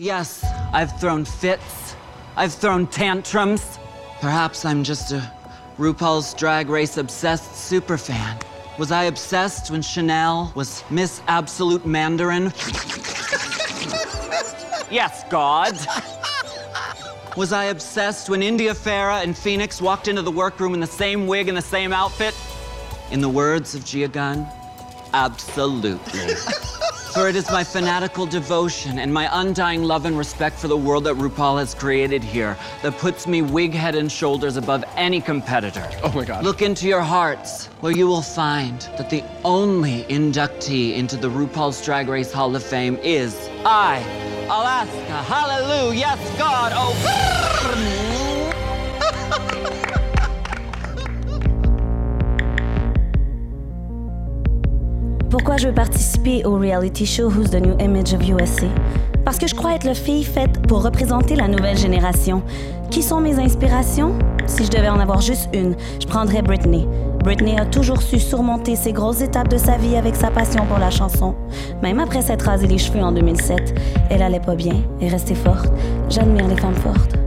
Yes, I've thrown fits. I've thrown tantrums. Perhaps I'm just a RuPaul's Drag Race obsessed superfan. Was I obsessed when Chanel was Miss Absolute Mandarin? yes, God. Was I obsessed when India Farah and Phoenix walked into the workroom in the same wig and the same outfit? In the words of Gia Gunn, absolutely. for it is my fanatical devotion and my undying love and respect for the world that RuPaul has created here that puts me wig head and shoulders above any competitor. Oh my God. Look into your hearts, where you will find that the only inductee into the RuPaul's Drag Race Hall of Fame is I, Alaska. Hallelujah. Yes, God. Oh. Pourquoi je veux participer au reality show Who's the New Image of USA? Parce que je crois être la fille faite pour représenter la nouvelle génération. Qui sont mes inspirations? Si je devais en avoir juste une, je prendrais Britney. Britney a toujours su surmonter ces grosses étapes de sa vie avec sa passion pour la chanson. Même après s'être rasé les cheveux en 2007, elle allait pas bien et restait forte. J'admire les femmes fortes.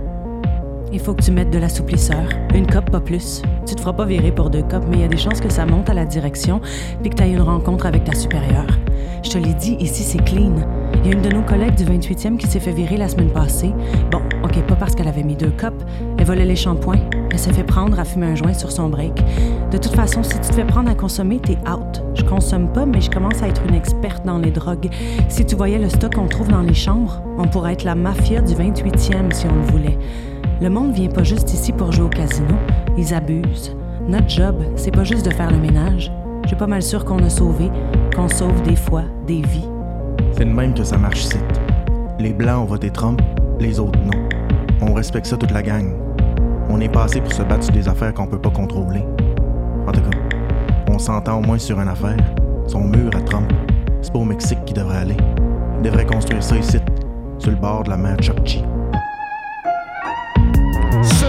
Il faut que tu mettes de l'assouplisseur. Une cop, pas plus. Tu te feras pas virer pour deux copes, mais il y a des chances que ça monte à la direction puis que tu une rencontre avec ta supérieure. Je te l'ai dit, ici, c'est clean. Il y a une de nos collègues du 28e qui s'est fait virer la semaine passée. Bon, OK, pas parce qu'elle avait mis deux copes. Elle volait les shampoings. Elle s'est fait prendre à fumer un joint sur son break. De toute façon, si tu te fais prendre à consommer, t'es out. Je consomme pas, mais je commence à être une experte dans les drogues. Si tu voyais le stock qu'on trouve dans les chambres, on pourrait être la mafia du 28e si on le voulait. Le monde vient pas juste ici pour jouer au casino, ils abusent. Notre job, c'est pas juste de faire le ménage. Je suis pas mal sûr qu'on a sauvé, qu'on sauve des fois des vies. C'est de même que ça marche ici. Les Blancs ont voté Trump, les autres non. On respecte ça toute la gang. On est passé pour se battre sur des affaires qu'on peut pas contrôler. En tout cas, on s'entend au moins sur une affaire. Son mur à Trump, c'est pas au Mexique qu'il devrait aller. Il devrait construire ça ici, sur le bord de la mer Chukchi.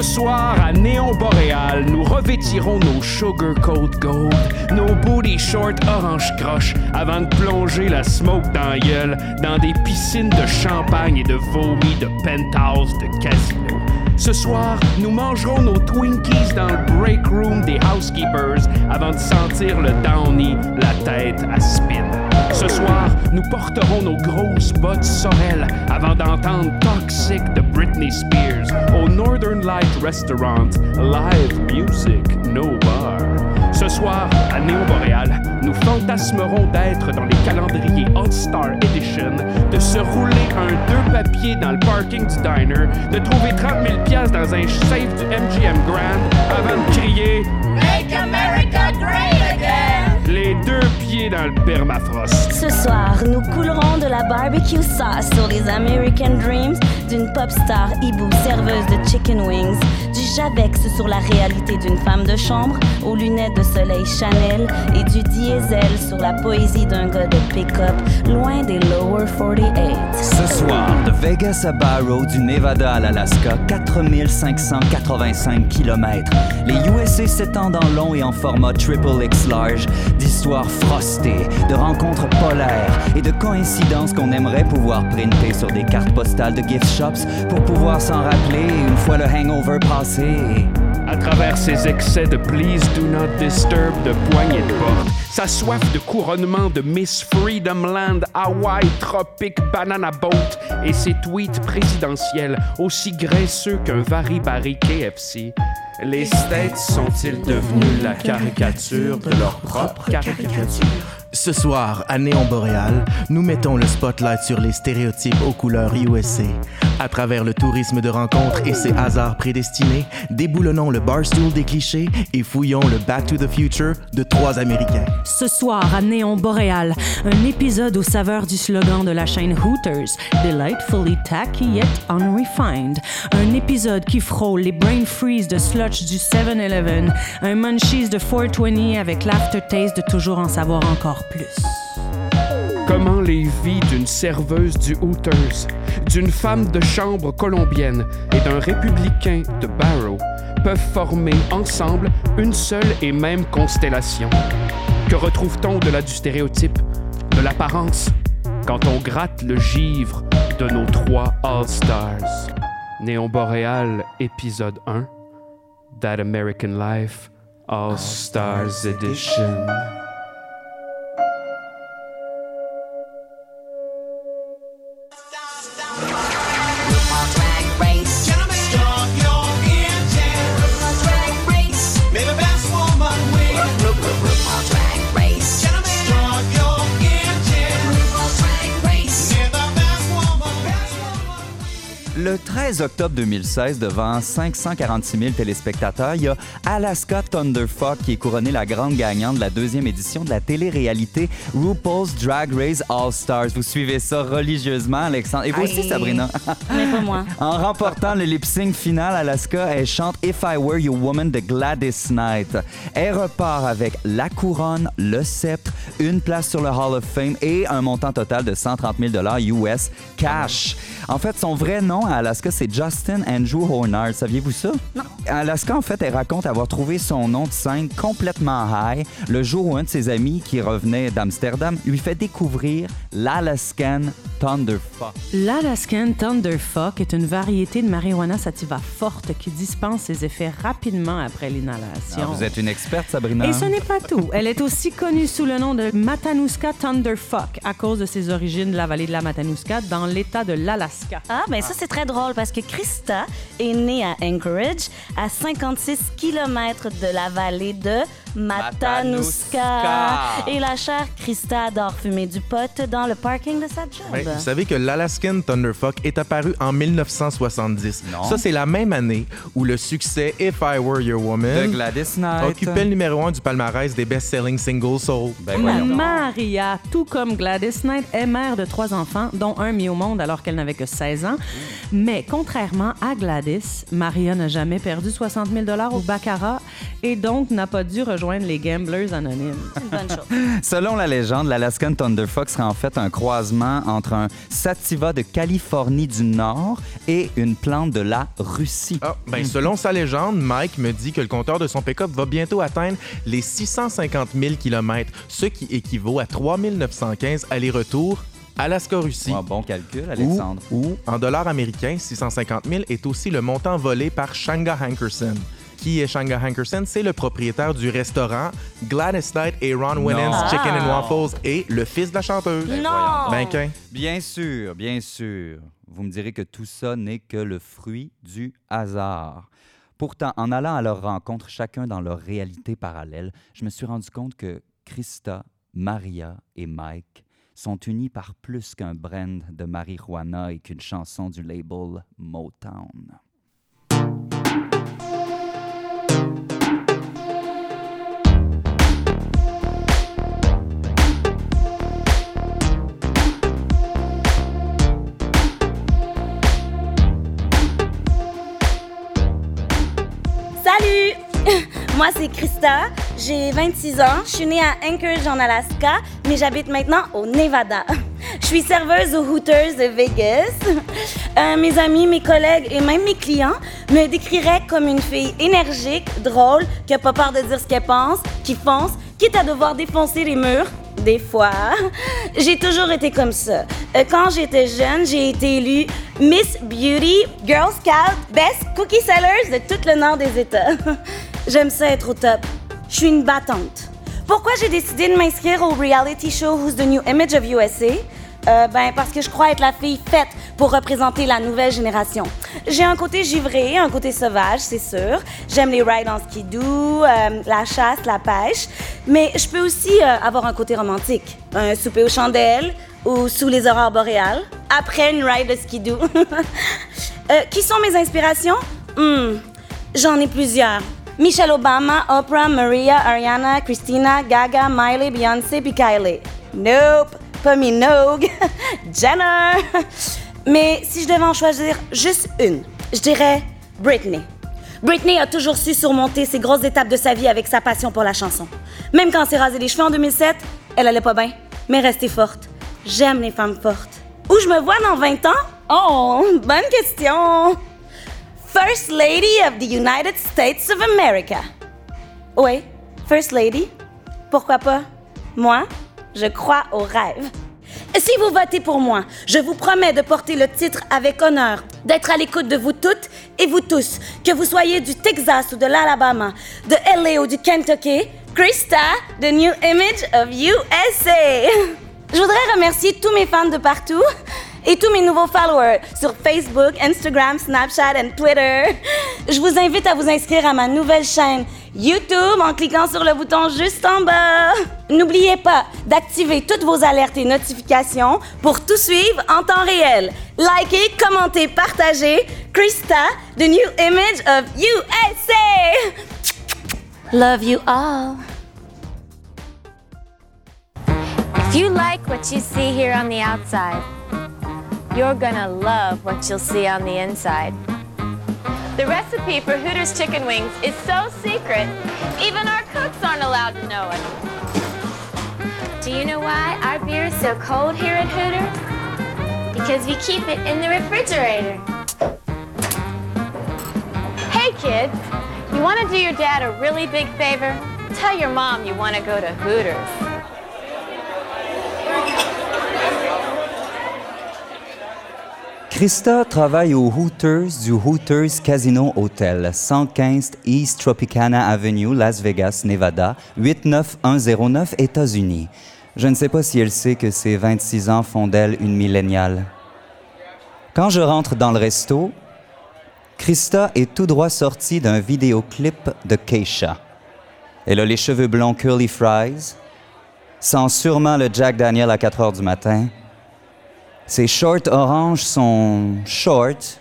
Ce soir, à Néon Boréal, nous revêtirons nos sugar coat gold, nos booty shorts orange croche, avant de plonger la smoke dans gueule dans des piscines de champagne et de vomi de penthouse de casino. Ce soir, nous mangerons nos Twinkies dans le break room des housekeepers avant de sentir le downy, la tête à spin. Ce soir, nous porterons nos grosses bottes Sorel avant d'entendre Toxic de Britney Spears au Northern Light Restaurant. Live music, no bar. Ce soir, à Néo Boréal, nous fantasmerons d'être dans les calendriers All-Star Edition, de se rouler un deux papiers dans le parking du diner, de trouver 30 000 piastres dans un safe du MGM Grand avant de crier Make America Great Again! Permafrost. Ce soir, nous coulerons de la barbecue sauce sur les American Dreams d'une pop star hibou serveuse de chicken wings, Javex sur la réalité d'une femme de chambre aux lunettes de soleil Chanel et du diesel sur la poésie d'un gars de pick-up loin des lower 48. Ce soir, de Vegas à Barrow, du Nevada à l'Alaska, 4585 km. Les USA s'étendent en long et en format triple X large, d'histoires frostées, de rencontres polaires et de coïncidences qu'on aimerait pouvoir printer sur des cartes postales de gift shops pour pouvoir s'en rappeler une fois le hangover passé. À travers ses excès de Please Do Not Disturb de poignée de porte, sa soif de couronnement de Miss Freedom Land, Hawaii, Tropic, Banana Boat et ses tweets présidentiels aussi graisseux qu'un Varibari KFC. Les States sont-ils devenus la caricature de leur propre caricature? Ce soir, à Néon Boréal, nous mettons le spotlight sur les stéréotypes aux couleurs USA. À travers le tourisme de rencontre et ses hasards prédestinés, déboulonnons le barstool des clichés et fouillons le Back to the Future de trois Américains. Ce soir, à Néon Boréal, un épisode aux saveurs du slogan de la chaîne Hooters, Delightfully tacky yet unrefined. Un épisode qui frôle les brain freeze de sludge du 7-Eleven, un munchies de 420 avec l'aftertaste de toujours en savoir encore plus. Comment les vies d'une serveuse du Hooters, d'une femme de chambre colombienne et d'un républicain de Barrow peuvent former ensemble une seule et même constellation? Que retrouve-t-on au-delà du stéréotype, de l'apparence, quand on gratte le givre de nos trois All-Stars? Néon Boréal, épisode 1, That American Life, All-Stars Edition. Le 13 octobre 2016, devant 546 000 téléspectateurs, il y a Alaska Thunderfuck qui est couronné la grande gagnante de la deuxième édition de la télé-réalité RuPaul's Drag Race All Stars. Vous suivez ça religieusement, Alexandre. Et vous aussi. Sabrina. Mais pas moi. En remportant le lip sync final, Alaska, elle chante If I Were Your Woman de Gladys Knight. Elle repart avec la couronne, le sceptre, une place sur le Hall of Fame et un montant total de 130 000 US cash. En fait, son vrai nom à Alaska, c'est Justin Andrew Horner. Saviez-vous ça? Non. Alaska, en fait, elle raconte avoir trouvé son nom de scène complètement high le jour où un de ses amis qui revenait d'Amsterdam lui fait découvrir l'Alaskan Thunderfuck. L'Alaskan Thunderfuck est une variété de marijuana sativa forte qui dispense ses effets rapidement après l'inhalation. Ah, vous êtes une experte, Sabrina? Et ce n'est pas tout. Elle est aussi connue sous le nom de Matanuska Thunderfuck à cause de ses origines de la vallée de la Matanuska dans l'état de l'Alaska. Ah, ben ça, c'est très drôle parce que Krista est née à Anchorage, à 56 km de la vallée de Matanuska. Et la chère Krista adore fumer du pot dans le parking de sa job. Ben, vous savez que l'Alaskan Thunderfuck est apparu en 1970. Non. Ça, c'est la même année où le succès If I Were Your De Woman Gladys Knight. occupait le numéro un du palmarès des best-selling singles soul. Ben. Maria, tout comme Gladys Knight, est mère de trois enfants, dont un mis au monde alors qu'elle n'avait que 16 ans. Mais contrairement à Gladys, Maria n'a jamais perdu 60 000 au baccarat et donc n'a pas dû rejoindre les gamblers anonymes. C'est une bonne chose. Selon la légende, l'Alaskan Thunderfuck serait en fait un croisement entre un sativa de Californie du Nord et une plante de la Russie. Ah, ben, selon sa légende, Mike me dit que le compteur de son pick-up va bientôt atteindre les 650 000 km, ce qui équivaut à 3 915 allers-retours Alaska-Russie. Bon calcul, Alexandre. ou, en dollars américains, 650 000 est aussi le montant volé par Shanga Hankerson. Qui est Shanga Hankerson? C'est le propriétaire du restaurant Gladys Knight et Ron Winans Chicken and Waffles et le fils de la chanteuse. non! Ben, qu'un. Bien sûr, bien sûr. Vous me direz que tout ça n'est que le fruit du hasard. Pourtant, en allant à leur rencontre, chacun dans leur réalité parallèle, je me suis rendu compte que Krista, Maria et Mike sont unis par plus qu'un brand de marijuana et qu'une chanson du label Motown. Moi, c'est Krista. J'ai 26 ans. Je suis née à Anchorage, en Alaska, mais j'habite maintenant au Nevada. Je suis serveuse aux Hooters de Vegas. Euh, mes amis, mes collègues et même mes clients me décriraient comme une fille énergique, drôle, qui a pas peur de dire ce qu'elle pense, qui fonce, quitte à devoir défoncer les murs. Des fois. J'ai toujours été comme ça. Euh, Quand j'étais jeune, j'ai été élue Miss Beauty, Girl Scout, Best Cookie Sellers de tout le nord des États. J'aime ça être au top. Je suis une battante. Pourquoi j'ai décidé de m'inscrire au reality show Who's the New Image of USA? Euh, ben, parce que je crois être la fille faite pour représenter la nouvelle génération. J'ai un côté givré, un côté sauvage, c'est sûr. J'aime les rides en skidoo, euh, la chasse, la pêche. Mais je peux aussi euh, avoir un côté romantique. Un souper aux chandelles ou sous les aurores boréales. Après une ride de skidoo. Euh, qui sont mes inspirations? Hmm, J'en ai plusieurs. Michelle Obama, Oprah, Maria, Ariana, Christina, Gaga, Miley, Beyoncé, puis Kylie. Nope, pas Minogue, Jenner. Mais si je devais en choisir juste une, je dirais Britney. Britney a toujours su surmonter ces grosses étapes de sa vie avec sa passion pour la chanson. Même quand s'est rasé les cheveux en 2007, elle allait pas bien, mais restée forte. J'aime les femmes fortes. Où je me vois dans 20 ans? Oh, bonne question. First Lady of the United States of America. Oui, First Lady. Pourquoi pas? Moi, je crois au rêve. Si vous votez pour moi, je vous promets de porter le titre avec honneur, d'être à l'écoute de vous toutes et vous tous, que vous soyez du Texas ou de l'Alabama, de LA ou du Kentucky, Krista, the new image of USA. Je voudrais remercier tous mes fans de partout et tous mes nouveaux followers sur Facebook, Instagram, Snapchat et Twitter. Je vous invite à vous inscrire à ma nouvelle chaîne YouTube en cliquant sur le bouton juste en bas. N'oubliez pas d'activer toutes vos alertes et notifications pour tout suivre en temps réel. Likez, commentez, partagez. Krista, the new image of USA. Love you all. If you like what you see here on the outside, you're gonna love what you'll see on the inside. The recipe for Hooters chicken wings is so secret, even our cooks aren't allowed to know it. Do you know why our beer is so cold here at Hooters? Because we keep it in the refrigerator. Hey kids, you want to do your dad a really big favor? Tell your mom you want to go to Hooters. Krista travaille au Hooters du Hooters Casino Hotel, 115 East Tropicana Avenue, Las Vegas, Nevada, 89109, États-Unis. Je ne sais pas si elle sait que ses 26 ans font d'elle une milléniale. Quand je rentre dans le resto, Krista est tout droit sortie d'un vidéoclip de Keisha. Elle a les cheveux blonds curly fries, sent sûrement le Jack Daniel à 4 heures du matin, ses shorts orange sont short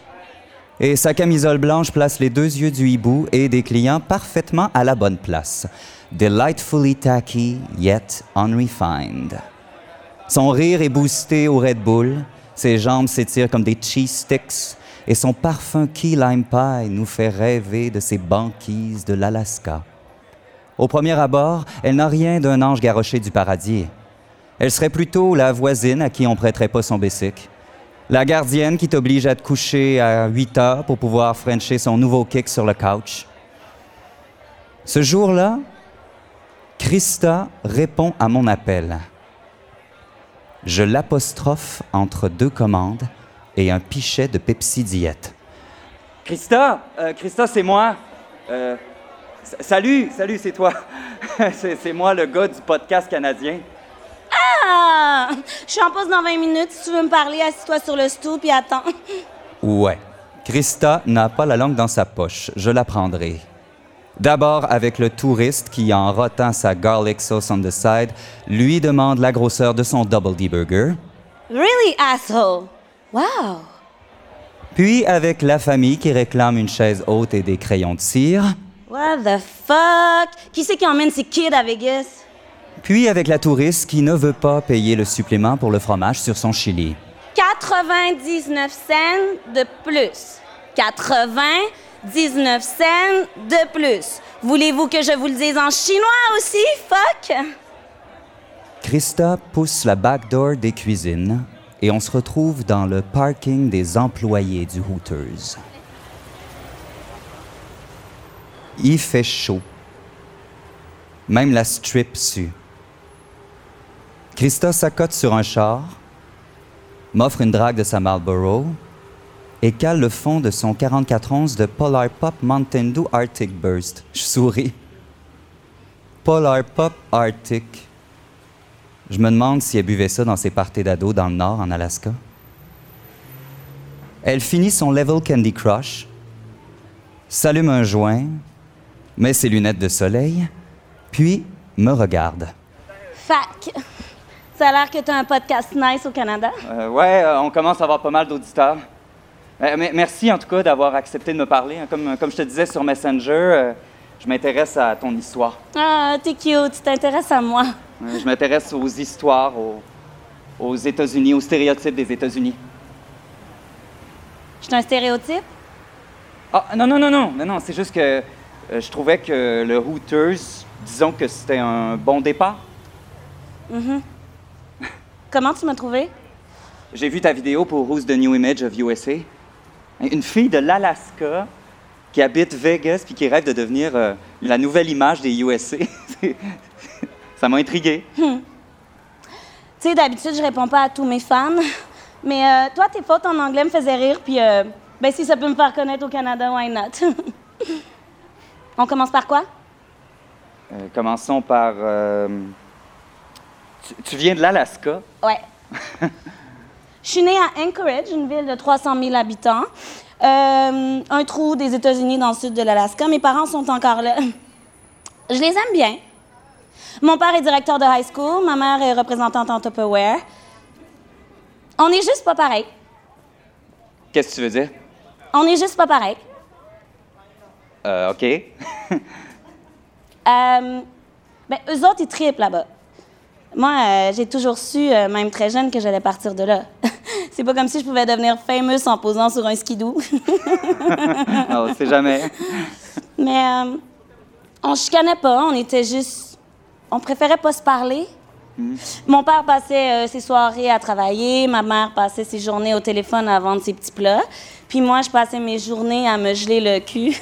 et sa camisole blanche place les deux yeux du hibou et des clients parfaitement à la bonne place. Delightfully tacky, yet unrefined. Son rire est boosté au Red Bull, ses jambes s'étirent comme des cheese sticks et son parfum key lime pie nous fait rêver de ses banquises de l'Alaska. Au premier abord, elle n'a rien d'un ange garoché du paradis. Elle serait plutôt la voisine à qui on prêterait pas son bessic. La gardienne qui t'oblige à te coucher à 8 heures pour pouvoir frencher son nouveau kick sur le couch. Ce jour-là, Krista répond à mon appel. Je l'apostrophe entre deux commandes et un pichet de Pepsi Diète. Krista, euh, Krista, c'est moi. Euh, salut, salut, c'est toi. c'est moi, le gars du podcast canadien. Ah! Je suis en pause dans 20 minutes. Si tu veux me parler, assis-toi sur le stool puis attends. Ouais. Krista n'a pas la langue dans sa poche. Je la prendrai. D'abord avec le touriste qui, en rotant sa garlic sauce on the side, lui demande la grosseur de son double D burger. Really, asshole? Wow! Puis avec la famille qui réclame une chaise haute et des crayons de cire. What the fuck? Qui c'est qui emmène ses kids à Vegas? Puis avec la touriste qui ne veut pas payer le supplément pour le fromage sur son chili. 99 cents de plus. 99 cents de plus. Voulez-vous que je vous le dise en chinois aussi? Fuck! Krista pousse la backdoor des cuisines et on se retrouve dans le parking des employés du Hooters. Il fait chaud. Même la strip sue. Krista s'accote sur un char, m'offre une drague de sa Marlboro et cale le fond de son 44 onces de Polar Pop Mountain Dew Arctic Burst. Je souris. Polar Pop Arctic. Je me demande si elle buvait ça dans ses parties d'ado dans le nord, en Alaska. Elle finit son level Candy Crush, s'allume un joint, met ses lunettes de soleil, puis me regarde. Fac. Ça a l'air que tu as un podcast nice au Canada. Euh, ouais, euh, on commence à avoir pas mal d'auditeurs. Euh, mais merci en tout cas d'avoir accepté de me parler. Comme, comme je te disais sur Messenger, euh, je m'intéresse à ton histoire. Ah, t'es cute, tu t'intéresses à moi. Je m'intéresse aux histoires, aux, aux États-Unis, aux stéréotypes des États-Unis. Je suis un stéréotype? Ah, non, non, non, non, non, non, c'est juste que euh, je trouvais que le Hooters, disons que c'était un bon départ. Comment tu m'as trouvé? J'ai vu ta vidéo pour Who's the New Image of USA. Une fille de l'Alaska qui habite Vegas puis qui rêve de devenir euh, la nouvelle image des USA. Ça m'a intrigué. Tu Tu sais, d'habitude, je réponds pas à tous mes fans. Mais euh, toi, tes fautes en anglais me faisaient rire, puis euh, ben, si ça peut me faire connaître au Canada, why not? On commence par quoi? Euh, commençons par. Tu, tu viens de l'Alaska? Ouais. Je suis née à Anchorage, une ville de 300 000 habitants. Euh, un trou des États-Unis dans le sud de l'Alaska. Mes parents sont encore là. Je les aime bien. Mon père est directeur de high school, ma mère est représentante en Tupperware. On est juste pas pareil. Qu'est-ce que tu veux dire? On est juste pas pareil. Euh, OK. Euh, ben, eux autres, ils triplent là-bas. Moi, euh, j'ai toujours su, euh, même très jeune, que j'allais partir de là. C'est pas comme si je pouvais devenir famous en posant sur un skidoo. Non, on sait jamais. Mais euh, on chicanait pas, on était juste. On préférait pas se parler. Mon père passait euh, ses soirées à travailler, ma mère passait ses journées au téléphone à vendre ses petits plats. Puis moi, je passais mes journées à me geler le cul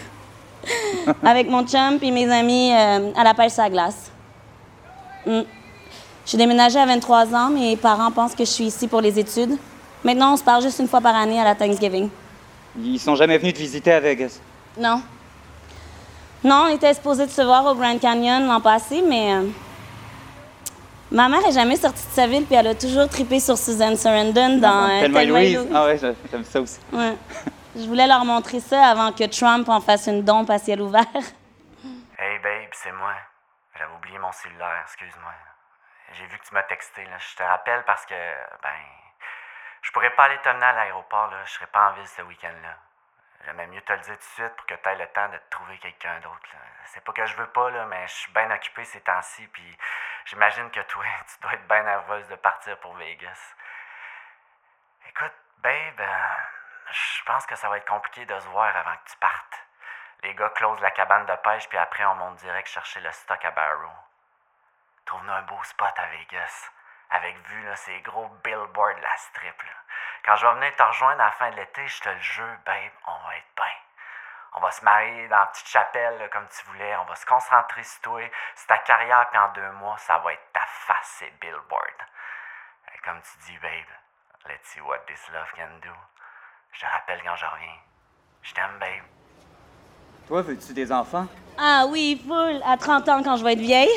avec mon chum et mes amis euh, à la pêche à glace. Mm. J'ai déménagé à 23 ans, mes parents pensent que je suis ici pour les études. Maintenant, on se parle juste une fois par année à la Thanksgiving. Ils sont jamais venus te visiter à Vegas? Non. Non, on était supposé de se voir au Grand Canyon l'an passé, mais. euh, ma mère est jamais sortie de sa ville, puis elle a toujours trippé sur Susan Sarandon dans euh, Thelma Louise. Louise. Ah ouais, j'a- j'aime ça aussi. Ouais. Je voulais leur montrer ça avant que Trump en fasse une dompe à ciel ouvert. Hey babe, c'est moi. J'avais oublié mon cellulaire, excuse-moi. J'ai vu que tu m'as texté. Je te rappelle parce que, ben, je pourrais pas aller t'emmener à l'aéroport, là. Je serais pas en ville ce week-end-là. J'aimais mieux te le dire tout de suite pour que tu aies le temps de te trouver quelqu'un d'autre. C'est pas que je veux pas, là, mais je suis bien occupé ces temps-ci, puis j'imagine que toi, tu dois être bien nerveuse de partir pour Vegas. Écoute, babe, euh, je pense que ça va être compliqué de se voir avant que tu partes. Les gars closent la cabane de pêche, puis après, on monte direct chercher le stock à Barrow. Trouve-nous un beau spot à Vegas, avec vue, ces gros billboards de la strip. Quand je vais venir te rejoindre à la fin de l'été, je te le jure, babe, on va être bien. On va se marier dans la petite chapelle, comme tu voulais. On va se concentrer sur toi, sur ta carrière, puis en deux mois, ça va être ta face, ces billboards. Et comme tu dis, babe, let's see what this love can do. Je te rappelle quand je reviens. Je t'aime, babe. Toi, veux-tu des enfants? Ah oui, full, à 30 ans quand je vais être vieille.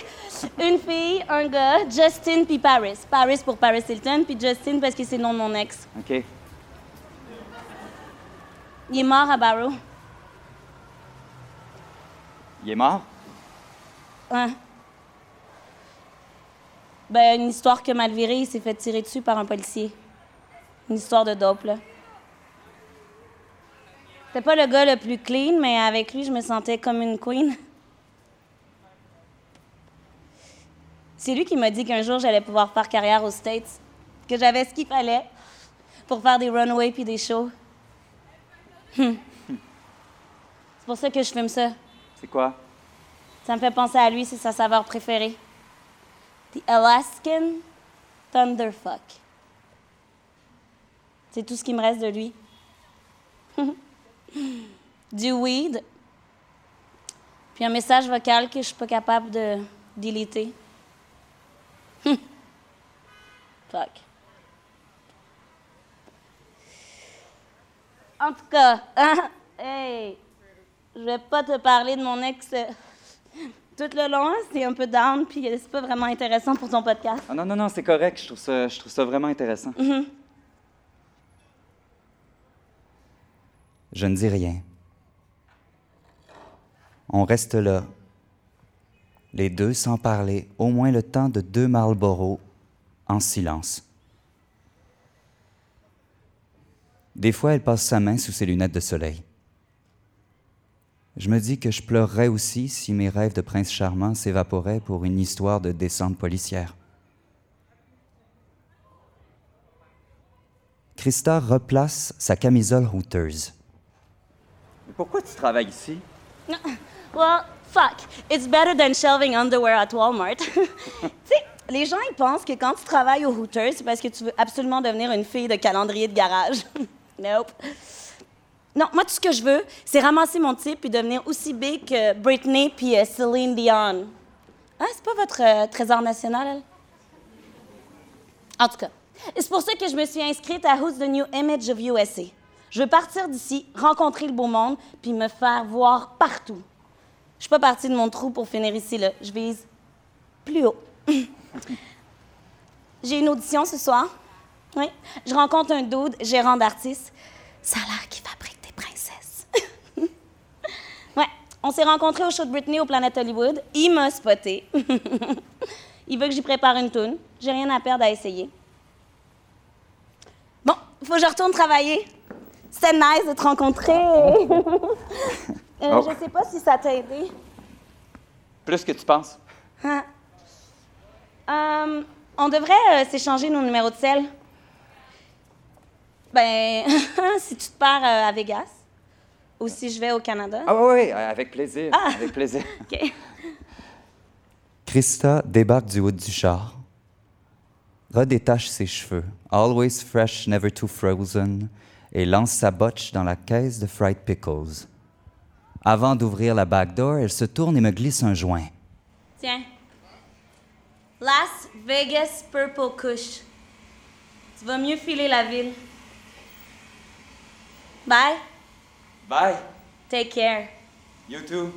Une fille, un gars, Justin puis Paris. Paris pour Paris Hilton, puis Justin parce que c'est le nom de mon ex. OK. Il est mort à Barrow. Il est mort? Ouais. Ben, une histoire que mal virée, il s'est fait tirer dessus par un policier. Une histoire de dope, là. C'était pas le gars le plus clean, mais avec lui, je me sentais comme une queen. C'est lui qui m'a dit qu'un jour, j'allais pouvoir faire carrière aux States. Que j'avais ce qu'il fallait pour faire des runways puis des shows. Hum. C'est pour ça que je filme ça. C'est quoi? Ça me fait penser à lui, c'est sa saveur préférée. The Alaskan Thunderfuck. C'est tout ce qui me reste de lui. du weed. Puis un message vocal que je suis pas capable de déliter. Fuck. En tout cas, hey, je vais pas te parler de mon ex euh, tout le long. hein, C'est un peu down, puis euh, c'est pas vraiment intéressant pour ton podcast. Ah non, non, non, c'est correct. Je trouve ça, je trouve ça vraiment intéressant. Je ne dis rien. On reste là, les deux sans parler, au moins le temps de deux Marlboro, en silence. Des fois, elle passe sa main sous ses lunettes de soleil. Je me dis que je pleurerais aussi si mes rêves de prince charmant s'évaporaient pour une histoire de descente policière. Christa replace sa camisole Pourquoi tu travailles ici? Well, fuck. It's better than shelving underwear at Walmart. tu sais, les gens, ils pensent que quand tu travailles au Hooters, c'est parce que tu veux absolument devenir une fille de calendrier de garage. nope. Non, moi, tout ce que je veux, c'est ramasser mon type puis devenir aussi big que Britney puis euh, Celine Dion. Hein, c'est pas votre euh, trésor national, elle? En tout cas, c'est pour ça que je me suis inscrite à Who's the New Image of USA. Je veux partir d'ici, rencontrer le beau monde, puis me faire voir partout. Je suis pas partie de mon trou pour finir ici, là. Je vise plus haut. J'ai une audition ce soir. Oui. Je rencontre un dude, gérant d'artiste. Ça a l'air qu'il fabrique des princesses. ouais. On s'est rencontrés au show de Britney au Planet Hollywood. Il m'a spoté. Il veut que j'y prépare une toune. J'ai rien à perdre à essayer. Bon, faut que je retourne travailler. C'était nice de te rencontrer. Euh, Oh. Je sais pas si ça t'a aidé. Plus que tu penses. Hein? Euh, on devrait euh, s'échanger nos numéros de sel. Ben, si tu te pars euh, à Vegas ou si je vais au Canada. Ah oui, oui, avec plaisir. Ah. Avec plaisir. OK. Krista débarque du haut du char, redétache ses cheveux, always fresh, never too frozen, et lance sa botche dans la caisse de fried pickles. Avant d'ouvrir la back door, elle se tourne et me glisse un joint. Tiens. Las Vegas Purple Kush. Tu vas mieux filer la ville. Bye. Bye. Take care. You too.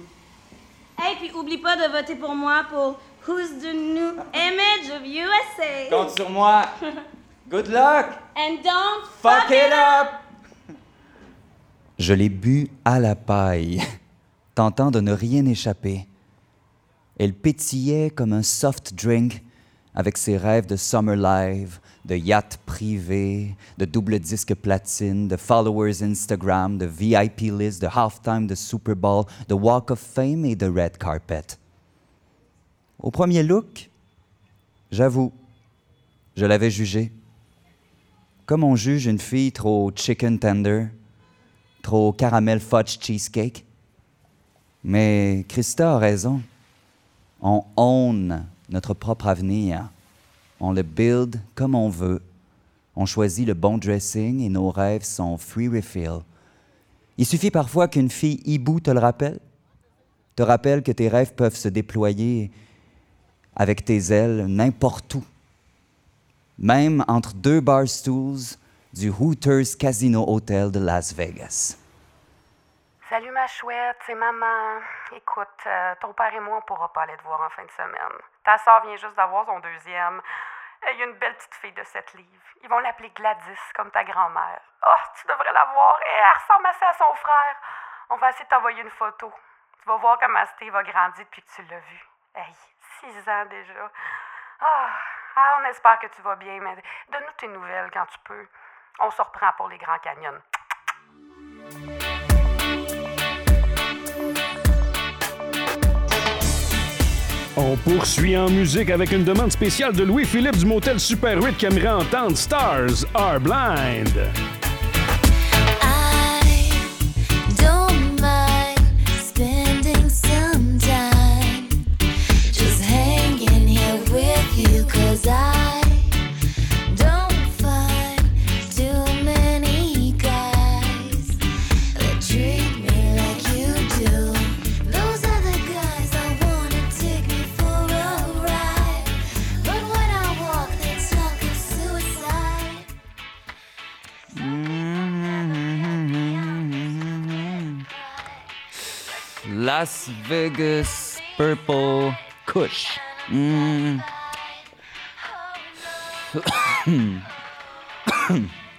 Hey, puis oublie pas de voter pour moi pour Who's the New Image of USA. Compte sur moi. Good luck. And don't Fuck it up. Je l'ai bu à la paille, tentant de ne rien échapper. Elle pétillait comme un soft drink avec ses rêves de summer live, de yacht privé, de double disque platine, de followers Instagram, de VIP list, de halftime de Super Bowl, de Walk of Fame et de red carpet. Au premier look, j'avoue, je l'avais jugée. Comme on juge une fille trop chicken tender, trop caramel fudge cheesecake. Mais Christa a raison. On own notre propre avenir. On le build comme on veut. On choisit le bon dressing et nos rêves sont free refill. Il suffit parfois qu'une fille hibou te le rappelle. Te rappelle que tes rêves peuvent se déployer avec tes ailes n'importe où. Même entre deux bar stools du Hooters Casino Hotel de Las Vegas. Salut ma chouette, c'est maman. Écoute, euh, ton père et moi, on pourra pas aller te voir en fin de semaine. Ta soeur vient juste d'avoir son deuxième. Euh, Il y a une belle petite fille de 7 livres. Ils vont l'appeler Gladys, comme ta grand-mère. Oh, tu devrais la voir. Et elle ressemble assez à son frère. On va essayer de t'envoyer une photo. Tu vas voir comment Steve a grandi depuis que tu l'as vu. Hey, 6 ans déjà. Ah, ah, on espère que tu vas bien, mais donne-nous tes nouvelles quand tu peux. On se reprend pour les Grands Canyons. On poursuit en musique avec une demande spéciale de Louis-Philippe du motel Super 8 qui aimerait entendre Stars Are Blind. Las Vegas Purple Kush. Mm.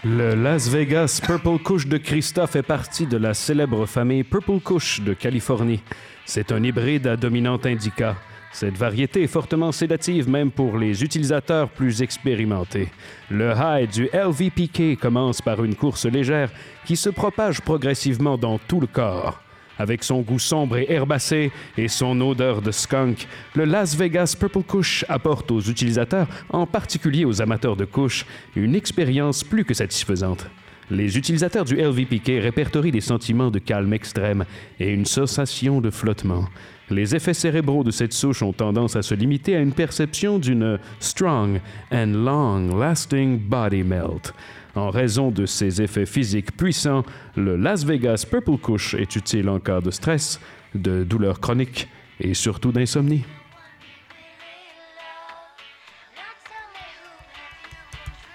Le Las Vegas Purple Kush de Christa fait partie de la célèbre famille Purple Kush de Californie. C'est un hybride à dominante indica. Cette variété est fortement sédative même pour les utilisateurs plus expérimentés. Le high du LVPK commence par une course légère qui se propage progressivement dans tout le corps. Avec son goût sombre et herbacé et son odeur de skunk, le Las Vegas Purple Kush apporte aux utilisateurs, en particulier aux amateurs de couche, une expérience plus que satisfaisante. Les utilisateurs du LVPK répertorient des sentiments de calme extrême et une sensation de flottement. Les effets cérébraux de cette souche ont tendance à se limiter à une perception d'une strong and long-lasting body melt. En raison de ses effets physiques puissants, le Las Vegas Purple Kush est utile en cas de stress, de douleurs chroniques et surtout d'insomnie.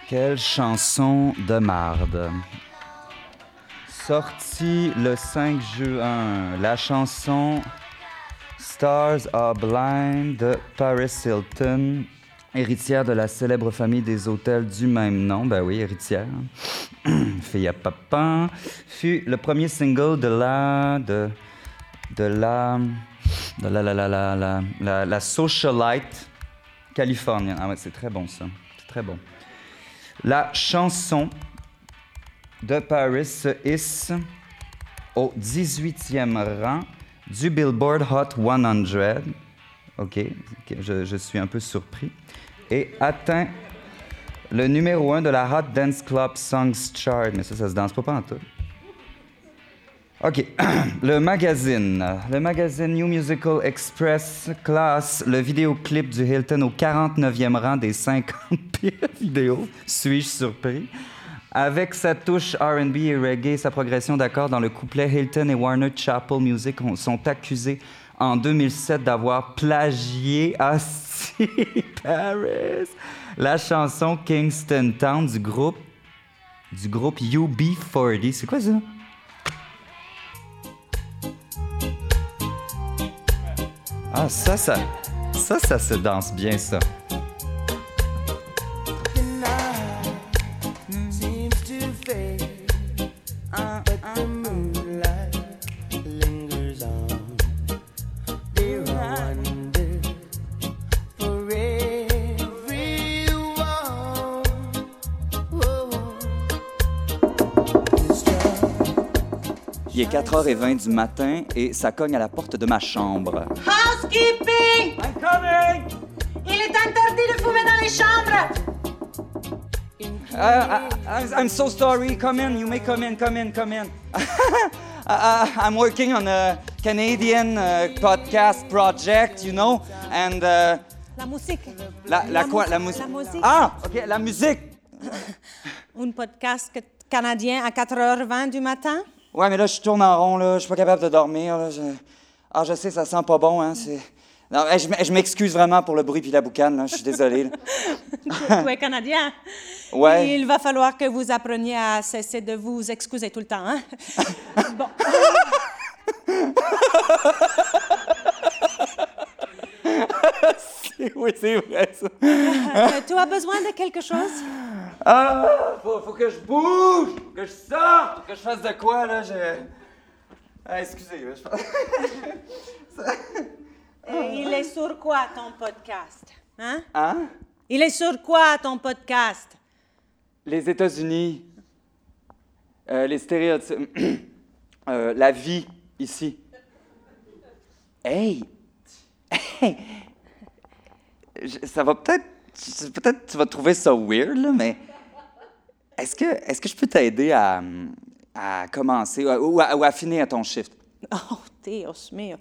Quelle chanson de marde. Sortie le 5 juin, la chanson Stars Are Blind de Paris Hilton, héritière de la célèbre famille des hôtels du même nom, ben oui, héritière, fille à papa, fut le premier single de la de de la de la la la la la la, la socialite californienne. Ah ouais, c'est très bon ça, c'est très bon. La chanson de Paris se hisse au 18e rang du Billboard Hot 100. OK, je, suis un peu surpris. Et atteint le numéro 1 de la Hot Dance Club Songs Chart. Mais ça, ça se danse pas tout. OK. Le magazine. Le magazine New Musical Express classe le vidéoclip du Hilton au 49e rang des 50 pires vidéos. Suis-je surpris? Avec sa touche RB et reggae, sa progression d'accords dans le couplet, Hilton et Warner Chappell Music ont- sont accusés en 2007 d'avoir plagié à Paris la chanson Kingston Town du groupe du groupe UB40. C'est quoi ça? Ah, ça, ça, ça, ça se danse bien, ça. 4h20 du matin et ça cogne à la porte de ma chambre. Housekeeping! I'm coming! Il est interdit de fumer dans les chambres! Uh, I, I'm so sorry. Come in. You may come in. Come in. Come in. I, I'm working on a Canadian uh, podcast project, you know, and uh, La musique. la, la quoi, la musique. La musique. Ah, ok, la musique. Un podcast canadien à 4h20 du matin? Ouais, mais là, je tourne en rond, là. Je suis pas capable de dormir, là. Je... Ah, je sais, ça sent pas bon, hein. C'est... Non, je m'excuse vraiment pour le bruit puis la boucane, là. Je suis désolé. là. tu es canadien. Ouais. Il va falloir que vous appreniez à cesser de vous excuser tout le temps. Hein? bon. oui, c'est vrai, ça. Euh, tu as besoin de quelque chose? Ah, faut, faut que je bouge, faut que je sorte, faut que je fasse de quoi, là, je... Ah, excusez, je pense... Et il est sur quoi ton podcast? Hein? Hein? Il est sur quoi ton podcast? Les États-Unis, euh, les stéréotypes, euh, la vie, ici. Hey! Hey! Ça va peut-être... Peut-être tu vas trouver ça weird, là, mais... Est-ce que, est que je peux t'aider à, à commencer ou à, ou à finir ton shift? Oh, Dios mio.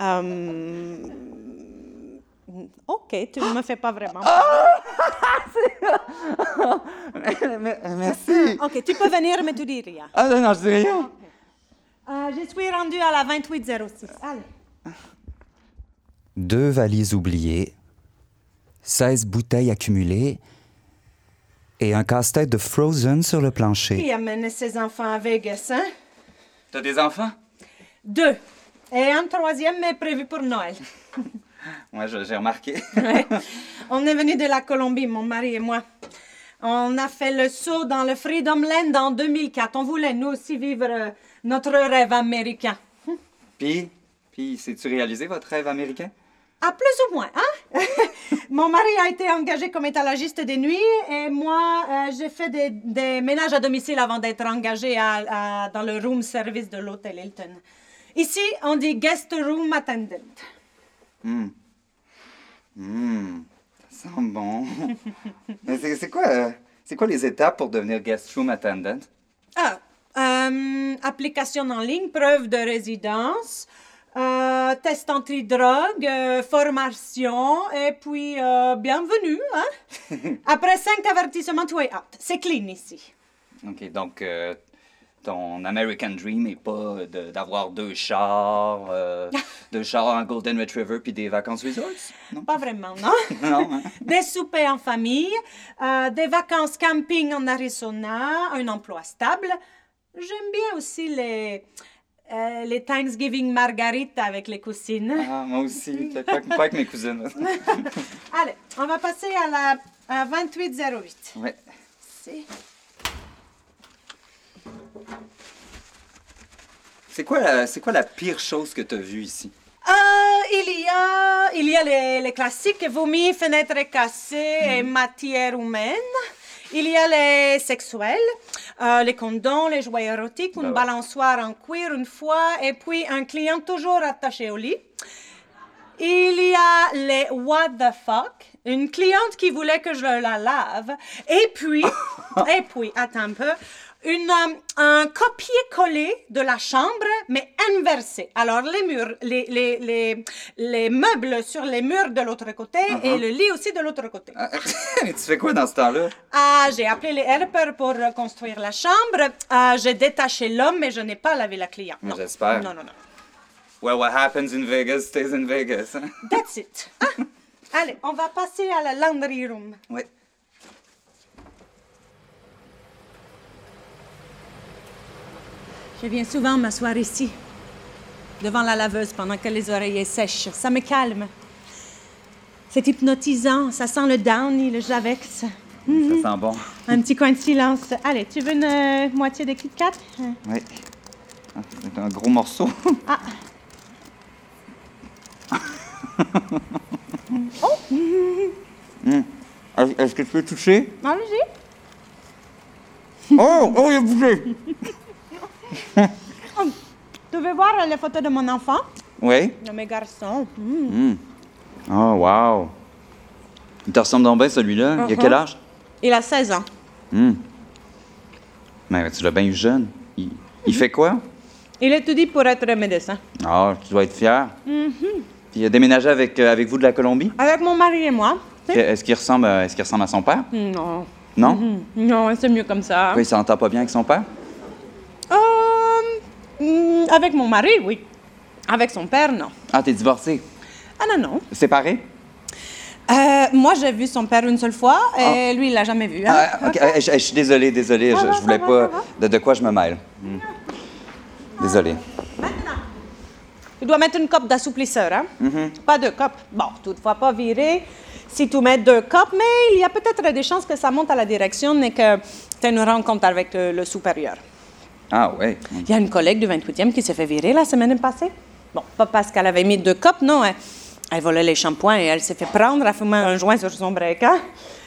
Euh, OK, tu ne me fais pas vraiment. Merci. OK, tu peux venir, mais tu dis rien. Ah non, non, je dis rien. Euh, je suis rendue à la 2806. Allez. Deux valises oubliées, 16 bouteilles accumulées et un casse-tête de Frozen sur le plancher. Qui amène ses enfants à Vegas, hein? T'as des enfants? Deux. Et un troisième est prévu pour Noël. Moi, j'ai remarqué. Ouais. On est venu de la Colombie, mon mari et moi. On a fait le saut dans le Freedom Land en 2004. On voulait, nous aussi, vivre euh, notre rêve américain. Puis, puis, c'est-tu réalisé votre rêve américain? Ah, plus ou moins, hein? Mon mari a été engagé comme étalagiste de nuit et moi, euh, j'ai fait des, des ménages à domicile avant d'être engagé à- à- dans le room service de l'hôtel Hilton. Ici, on dit guest room attendant. Hum. Hum. Ça sent bon. Mais c'est c'est quoi, euh, c'est quoi les étapes pour devenir guest room attendant? Ah, euh, application en ligne, preuve de résidence, euh, test anti-drogue, euh, formation, et puis euh, bienvenue. Hein? Après cinq avertissements, tu es out. C'est clean ici. OK, donc, euh, ton American Dream est pas de- d'avoir deux chars, deux chars en Golden Retriever puis des vacances resorts? Non? Pas vraiment, non? Non, hein? Des soupers en famille, des vacances camping en Arizona, un emploi stable. J'aime bien aussi les, euh, les Thanksgiving margaritas avec les cousines. Ah, moi aussi, pas, pas avec mes cousines. Allez, on va passer à la à 2808. ouais. C'est- quoi, la- c'est quoi la pire chose que tu as vue ici? Euh, il y a, il y a les, les classiques vomi, fenêtres cassées et matière humaine. Il y a les sexuels, euh, les condoms, les jouets érotiques, une balançoire en cuir une fois, et puis un client toujours attaché au lit. Il y a les what the fuck, une cliente qui voulait que je la lave, et puis, et puis, attends un peu, une, euh, un copier-coller de la chambre, mais inversé. Alors, les murs, les, les, les, les meubles sur les murs de l'autre côté et Uh-huh. le lit aussi de l'autre côté. tu fais quoi dans ce temps-là? Ah, j'ai appelé les helpers pour reconstruire la chambre. Ah, j'ai détaché l'homme, mais je n'ai pas lavé la cliente. Non. J'espère. Non, non, non. Well, what happens in Vegas stays in Vegas. hein? That's it. Ah, allez, on va passer à la laundry room. Ouais. Je viens souvent m'asseoir ici, devant la laveuse pendant que les oreillers sèchent. Ça me calme. C'est hypnotisant. Ça sent le Downy, le Javex. Ça Mhm. sent bon. Un petit coin de silence. Allez, tu veux une euh, moitié de Kit Kat? Oui. C'est un gros morceau. Ah. oh! Est-ce est-ce que tu peux toucher? Allez-y. Oh! Oh, il a bougé! Oh, Tu veux voir les photos de mon enfant? Oui. De mes garçons. Mm. Hum. Oh, wow. Il te ressemble donc bien, celui-là. Il a Uh-huh. quel âge? Il a 16 ans. Hum. Mais tu l'as bien eu jeune. Il, il fait quoi? Il étudie pour être médecin. Ah, tu dois être fier. Puis il a déménagé avec, euh, avec vous de la Colombie? Avec mon mari et moi. Est-ce qu'il ressemble, à- est-ce qu'il ressemble à son père? Non. Non? Mhm. Non, c'est mieux comme ça. Pourquoi il s'entend pas bien avec son père? Mm, avec mon mari, oui. Avec son père, non. Ah, t'es divorcé? Ah non, non. Séparé? Euh, moi, j'ai vu son père une seule fois et lui, il l'a jamais vu. hein. Ah, euh, je, je suis désolé, désolé. Ça Je, va, je voulais va, pas. De, de quoi je me mêle? Hmm. Désolé. Tu dois mettre une coupe d'assouplisseur, hein? Mhm. Pas deux copes. Bon, toutefois pas viré si tu mets deux copes, mais il y a peut-être des chances que ça monte à la direction et que tu aies une rencontre avec le, le supérieur. Ah, ouais. Il y a une collègue du 28e qui s'est fait virer la semaine passée. Bon, pas parce qu'elle avait mis deux copes, non. Elle, elle volait les shampoings et elle s'est fait prendre à fumer un joint sur son break. Hein?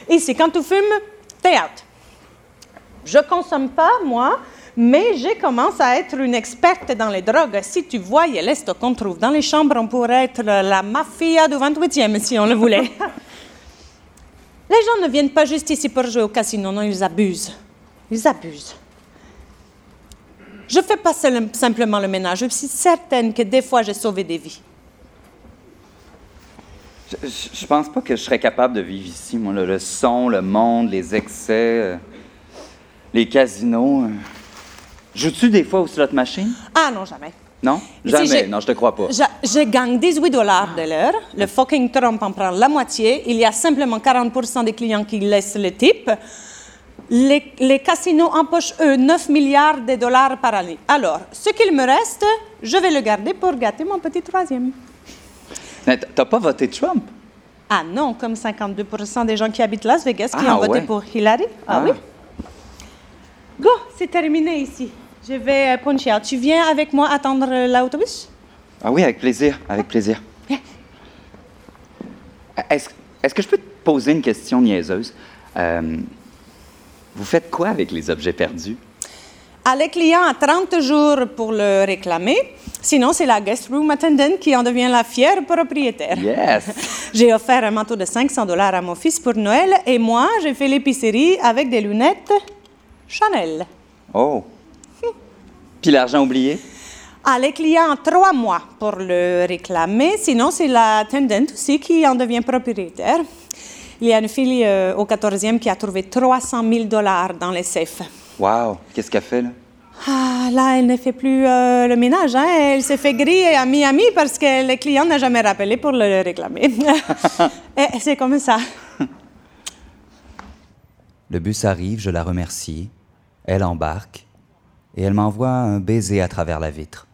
Ici, quand tu fumes, t'es out. Je consomme pas, moi, mais je commence à être une experte dans les drogues. Si tu voyais les stocks qu'on trouve dans les chambres, on pourrait être la mafia du 28e si on le voulait. les gens ne viennent pas juste ici pour jouer au casino, non, ils abusent. Ils abusent. Je fais pas simplement le ménage, je suis certaine que des fois j'ai sauvé des vies. Je, je- pense pas que je serais capable de vivre ici, moi. Le, le son, le monde, les excès, euh, les casinos. euh. Joues-tu des fois au slot machine? Ah non, jamais. Non? Jamais. Non, je te crois pas. Je, je gagne 18 dollars de l'heure. Le fucking Trump en prend la moitié. Il y a simplement 40% des clients qui laissent le type. Les, les casinos empochent, eux, 9 milliards de dollars par année. Alors, ce qu'il me reste, je vais le garder pour gâter mon petit troisième. Mais T'as pas voté Trump? Ah non, comme 52% des gens qui habitent Las Vegas qui Ah, ont voté pour Hillary. Ah, Ah. oui. Go, c'est terminé ici. Je vais euh, puncher. Tu viens avec moi attendre euh, l'autobus? Ah oui, avec plaisir, avec plaisir. Est-ce est-ce que je peux te poser une question niaiseuse? Euh, vous faites quoi avec les objets perdus? Ah, les clients a 30 jours pour le réclamer. Sinon, c'est la guest room attendant qui en devient la fière propriétaire. Yes! J'ai offert un manteau de 500 dollars à mon fils pour Noël et moi, j'ai fait l'épicerie avec des lunettes Chanel. Oh! Puis l'argent oublié? Ah, les clients trois mois pour le réclamer. Sinon, c'est la attendant aussi qui en devient propriétaire. Il y a une fille euh, au 14e qui a trouvé 300 000 dollars dans les safes. Wow! Qu'est-ce qu'elle fait, là? Ah, là, elle ne fait plus euh, le ménage. Hein? Elle s'est fait griller à Miami parce que le client n'a jamais rappelé pour le réclamer. Et c'est comme ça. Le bus arrive, je la remercie. Elle embarque et elle m'envoie un baiser à travers la vitre.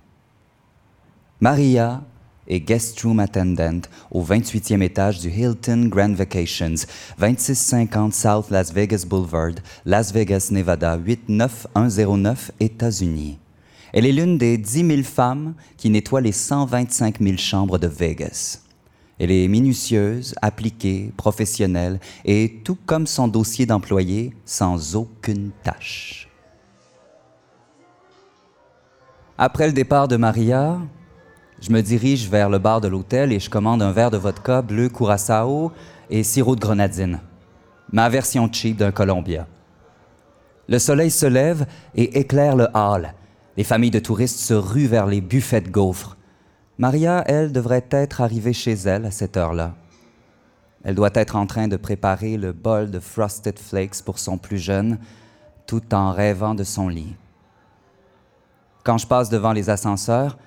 Maria est guest room attendant au 28e étage du Hilton Grand Vacations, 2650 South Las Vegas Boulevard, Las Vegas, Nevada 89109, États-Unis. Elle est l'une des 10 000 femmes qui nettoient les 125 000 chambres de Vegas. Elle est minutieuse, appliquée, professionnelle et, tout comme son dossier d'employé, sans aucune tâche. Après le départ de Maria, je me dirige vers le bar de l'hôtel et je commande un verre de vodka bleu curaçao et sirop de grenadine. Ma version cheap d'un Columbia. Le soleil se lève et éclaire le hall. Les familles de touristes se ruent vers les buffets de gaufres. Maria, elle, devrait être arrivée chez elle à cette heure-là. Elle doit être en train de préparer le bol de Frosted Flakes pour son plus jeune, tout en rêvant de son lit. Quand je passe devant les ascenseurs,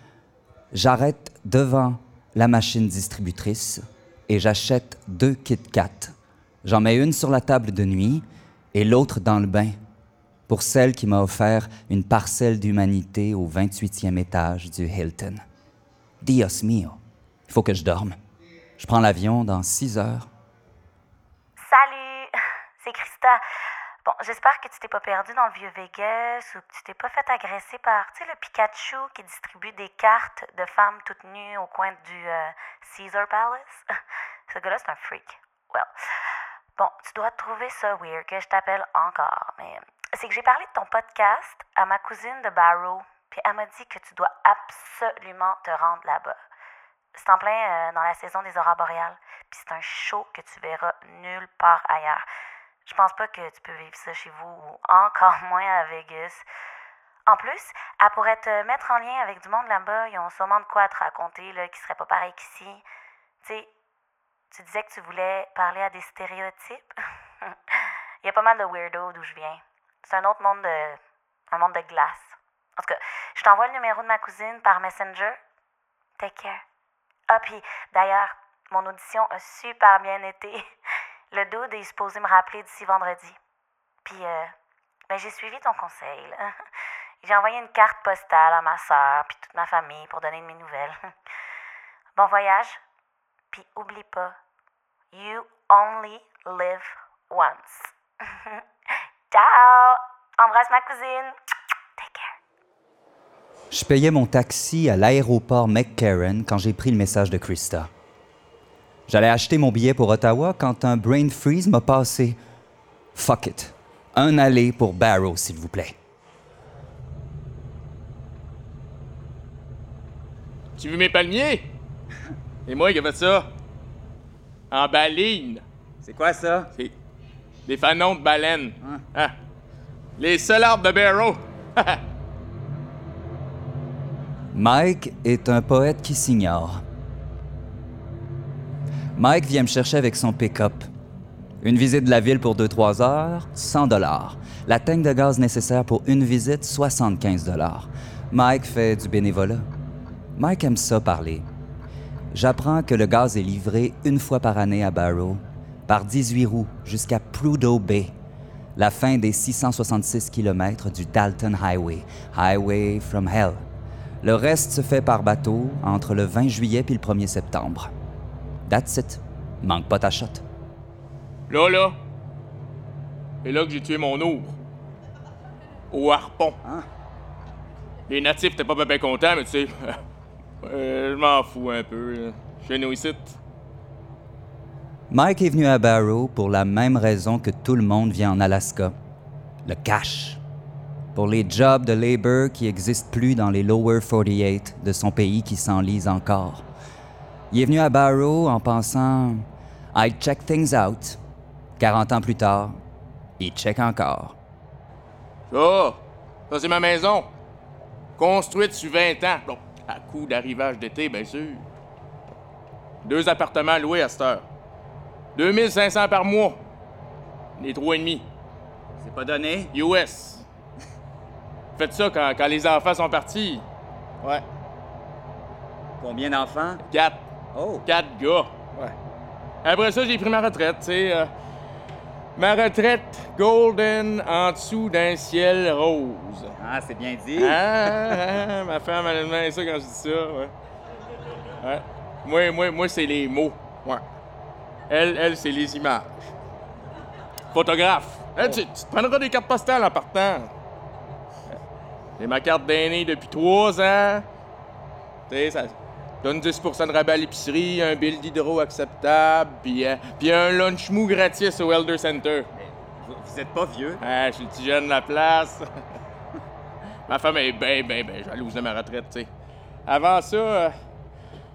j'arrête devant la machine distributrice et j'achète deux Kit Kat. J'en mets une sur la table de nuit et l'autre dans le bain pour celle qui m'a offert une parcelle d'humanité au 28e étage du Hilton. Dios mio, il faut que je dorme. Je prends l'avion dans six heures. Salut, c'est Christa. Bon, j'espère que tu t'es pas perdu dans le vieux Vegas ou que tu t'es pas fait agresser par, tu sais, le Pikachu qui distribue des cartes de femmes toutes nues au coin du euh, Caesar Palace. Ce gars-là, c'est un freak. Well, bon, tu dois trouver ça weird que je t'appelle encore, mais c'est que j'ai parlé de ton podcast à ma cousine de Barrow, puis elle m'a dit que tu dois absolument te rendre là-bas. C'est en plein euh, dans la saison des aurores boréales, puis c'est un show que tu verras nulle part ailleurs. Je pense pas que tu peux vivre ça chez vous ou encore moins à Vegas. En plus, elle pourrait te mettre en lien avec du monde là-bas. Ils ont sûrement de quoi te raconter là, qui serait pas pareil qu'ici. Tu sais, tu disais que tu voulais parler à des stéréotypes. Il y a pas mal de weirdos d'où je viens. C'est un autre monde de. un monde de glace. En tout cas, je t'envoie le numéro de ma cousine par Messenger. Take care. Ah, puis d'ailleurs, mon audition a super bien été. Le dude est supposé me rappeler d'ici vendredi. Puis, euh, ben, j'ai suivi ton conseil. J'ai envoyé une carte postale à ma soeur puis toute ma famille pour donner de mes nouvelles. Bon voyage. Puis, oublie pas, you only live once. Ciao! Embrasse ma cousine. Je payais mon taxi à l'aéroport McCarran quand j'ai pris le message de Krista. J'allais acheter mon billet pour Ottawa quand un brain freeze m'a passé. Fuck it. Un aller pour Barrow, s'il vous plaît. Tu veux mes palmiers? C'est moi qui ai fait ça. En baline. C'est quoi ça? C'est des fanons de baleine. Ah. Les seuls arbres de Barrow. Mike est un poète qui s'ignore. Mike vient me chercher avec son pick-up. Une visite de la ville pour 2-3 heures, 100 dollars. La tank de gaz nécessaire pour une visite, 75 dollars. Mike fait du bénévolat. Mike aime ça parler. J'apprends que le gaz est livré une fois par année à Barrow, par 18 roues jusqu'à Prudhoe Bay, la fin des 666 km du Dalton Highway, Highway from Hell. Le reste se fait par bateau entre le 20 juillet puis le 1er septembre. That's it. Manque pas ta shot. Là, là. C'est là que j'ai tué mon ours. Au harpon. Les natifs étaient pas bien ben contents, mais tu sais. euh, je m'en fous un peu. Chez nous ici. Mike est venu à Barrow pour la même raison que tout le monde vient en Alaska. Le cash. Pour les jobs de labor qui n'existent plus dans les Lower 48 de son pays qui s'enlise encore. Il est venu à Barrow en pensant I check things out. 40 ans plus tard, il check encore. Ça, ça c'est ma maison. Construite sur 20 ans. Bon, à coup d'arrivage d'été, bien sûr. Deux appartements loués à cette heure. 2500 par mois. Les trois et demi. C'est pas donné? US. Faites ça quand, quand les enfants sont partis. Ouais. Combien d'enfants? Quatre. Oh. Quatre gars. Ouais. Après ça, j'ai pris ma retraite, tu sais. euh, ma retraite golden en dessous d'un ciel rose. Ah, c'est bien dit. Ah, ah, ma femme, elle aime ça quand je dis ça, ouais. Ouais. Moi, moi, moi, c'est les mots. Ouais. Elle, elle, c'est les images. Photographe. Hein, tu, tu te prendras des cartes postales en partant. J'ai ma carte d'aîné depuis trois ans. Tu sais, ça donne 10% de rabais à l'épicerie, un bill d'hydro acceptable, puis euh, puis un lunch mou gratis au Elder Center. Vous, vous êtes pas vieux. Ah, je suis le petit jeune de la place. ma femme est ben, ben, ben jalouse de ma retraite, tu sais. Avant ça, euh,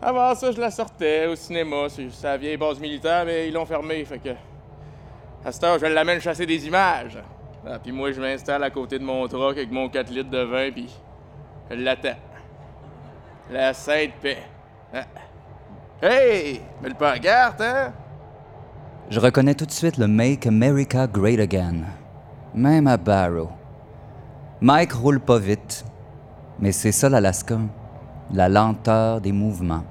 avant ça, je la sortais au cinéma. C'est sa vieille base militaire, mais ils l'ont fermée, fait que... À cette heure, je l'amène chasser des images. Ah, puis moi, je m'installe à côté de mon truck avec mon 4 litres de vin, puis je l'attends. La sainte paix. Ah. Hey! Mais le pancarte, hein? Je reconnais tout de suite le Make America Great Again. Même à Barrow. Mike roule pas vite, mais c'est ça l'Alaska. La lenteur des mouvements.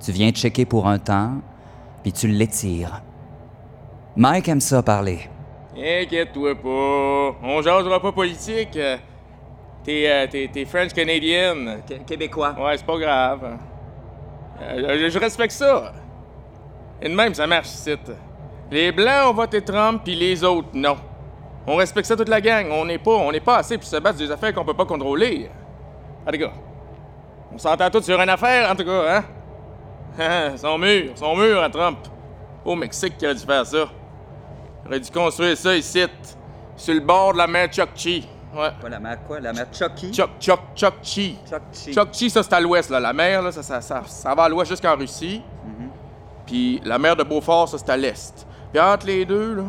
Tu viens checker pour un temps, puis tu l'étires. Mike aime ça parler. Inquiète-toi pas. On jasera pas politique. T'es, euh, t'es, t'es French-Canadienne. Québécois. Ouais, c'est pas grave. Euh, je, je respecte ça. Et de même, ça marche ici. Les Blancs ont voté Trump, puis les autres, non. On respecte ça toute la gang. On n'est pas, on n'est pas assez pour se battre sur des affaires qu'on peut pas contrôler. Ah, les gars. On s'entend tous sur une affaire, en tout cas, hein? Son mur, son mur à Trump. Au Mexique qui aurait dû faire ça. Il aurait dû construire ça ici, sur le bord de la mer Chukchi. Ouais. Quoi, la mer quoi? La mer Chucky? Chuck, Chuck, Chukchi. Chukchi. Chukchi, ça, c'est à l'ouest, là. La mer, là, ça, ça, ça, ça va à l'ouest jusqu'en Russie. Puis la mer de Beaufort, ça, c'est à l'est. Puis entre les deux, là,